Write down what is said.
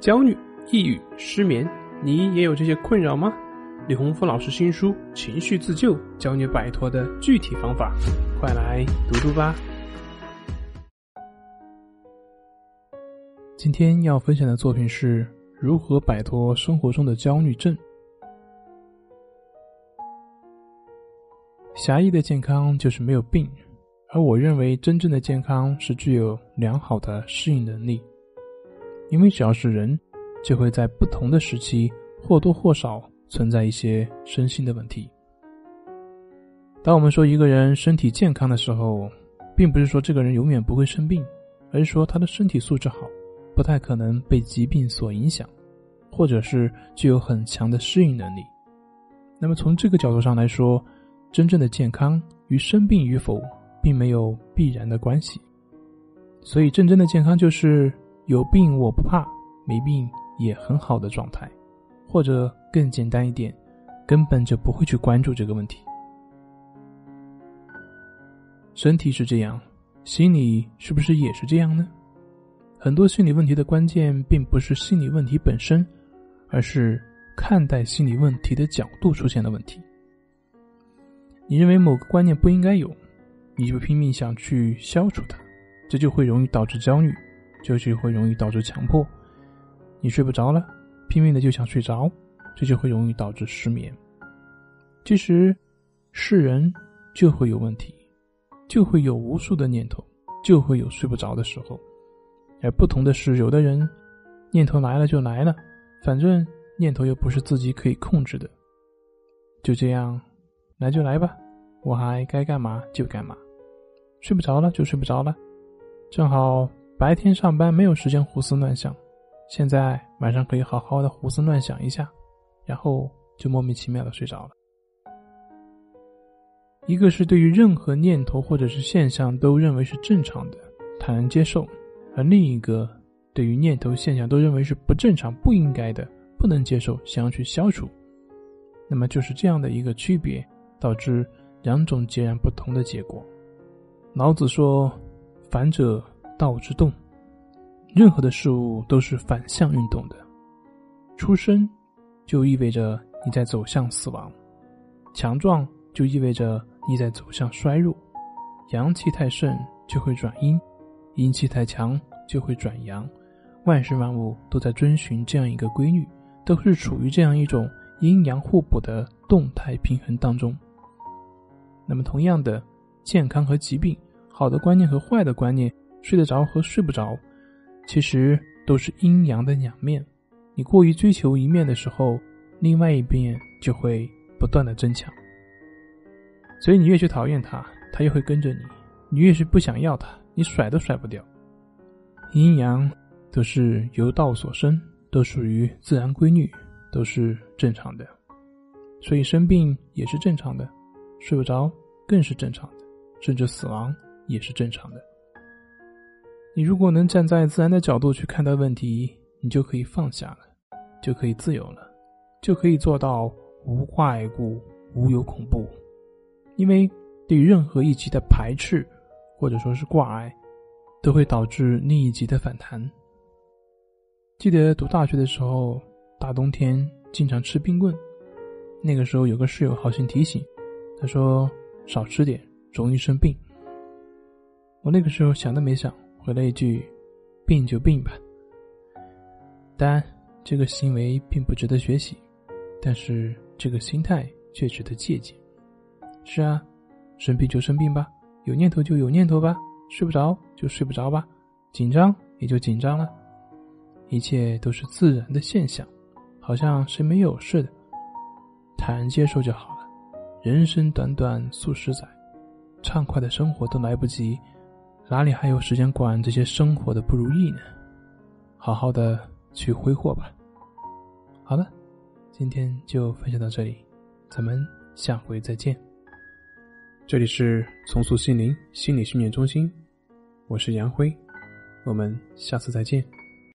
焦虑、抑郁、失眠，你也有这些困扰吗？李洪福老师新书《情绪自救》教你摆脱的具体方法，快来读读吧。今天要分享的作品是如何摆脱生活中的焦虑症。狭义的健康就是没有病，而我认为真正的健康是具有良好的适应能力。因为只要是人，就会在不同的时期或多或少存在一些身心的问题。当我们说一个人身体健康的时候，并不是说这个人永远不会生病，而是说他的身体素质好，不太可能被疾病所影响，或者是具有很强的适应能力。那么从这个角度上来说，真正的健康与生病与否并没有必然的关系。所以，真正的健康就是。有病我不怕，没病也很好的状态，或者更简单一点，根本就不会去关注这个问题。身体是这样，心理是不是也是这样呢？很多心理问题的关键并不是心理问题本身，而是看待心理问题的角度出现了问题。你认为某个观念不应该有，你就拼命想去消除它，这就会容易导致焦虑。就就会容易导致强迫，你睡不着了，拼命的就想睡着，这就会容易导致失眠。其实，是人就会有问题，就会有无数的念头，就会有睡不着的时候。而不同的是，有的人念头来了就来了，反正念头又不是自己可以控制的，就这样来就来吧，我还该干嘛就干嘛，睡不着了就睡不着了，正好。白天上班没有时间胡思乱想，现在晚上可以好好的胡思乱想一下，然后就莫名其妙的睡着了。一个是对于任何念头或者是现象都认为是正常的，坦然接受；而另一个对于念头现象都认为是不正常、不应该的、不能接受，想要去消除。那么就是这样的一个区别，导致两种截然不同的结果。老子说：“反者。”道之动，任何的事物都是反向运动的。出生就意味着你在走向死亡，强壮就意味着你在走向衰弱。阳气太盛就会转阴，阴气太强就会转阳。万事万物都在遵循这样一个规律，都是处于这样一种阴阳互补的动态平衡当中。那么，同样的，健康和疾病，好的观念和坏的观念。睡得着和睡不着，其实都是阴阳的两面。你过于追求一面的时候，另外一边就会不断的增强。所以你越去讨厌他，他越会跟着你；你越是不想要他，你甩都甩不掉。阴阳都是由道所生，都属于自然规律，都是正常的。所以生病也是正常的，睡不着更是正常的，甚至死亡也是正常的。你如果能站在自然的角度去看待问题，你就可以放下了，就可以自由了，就可以做到无怪故，无有恐怖。因为对于任何一级的排斥，或者说是挂碍，都会导致另一级的反弹。记得读大学的时候，大冬天经常吃冰棍，那个时候有个室友好心提醒，他说少吃点，容易生病。我那个时候想都没想。回了一句：“病就病吧。”当然，这个行为并不值得学习，但是这个心态却值得借鉴。是啊，生病就生病吧，有念头就有念头吧，睡不着就睡不着吧，紧张也就紧张了，一切都是自然的现象，好像谁没有似的，坦然接受就好了。人生短短数十载，畅快的生活都来不及。哪里还有时间管这些生活的不如意呢？好好的去挥霍吧。好了，今天就分享到这里，咱们下回再见。这里是重塑心灵心理训练中心，我是杨辉，我们下次再见。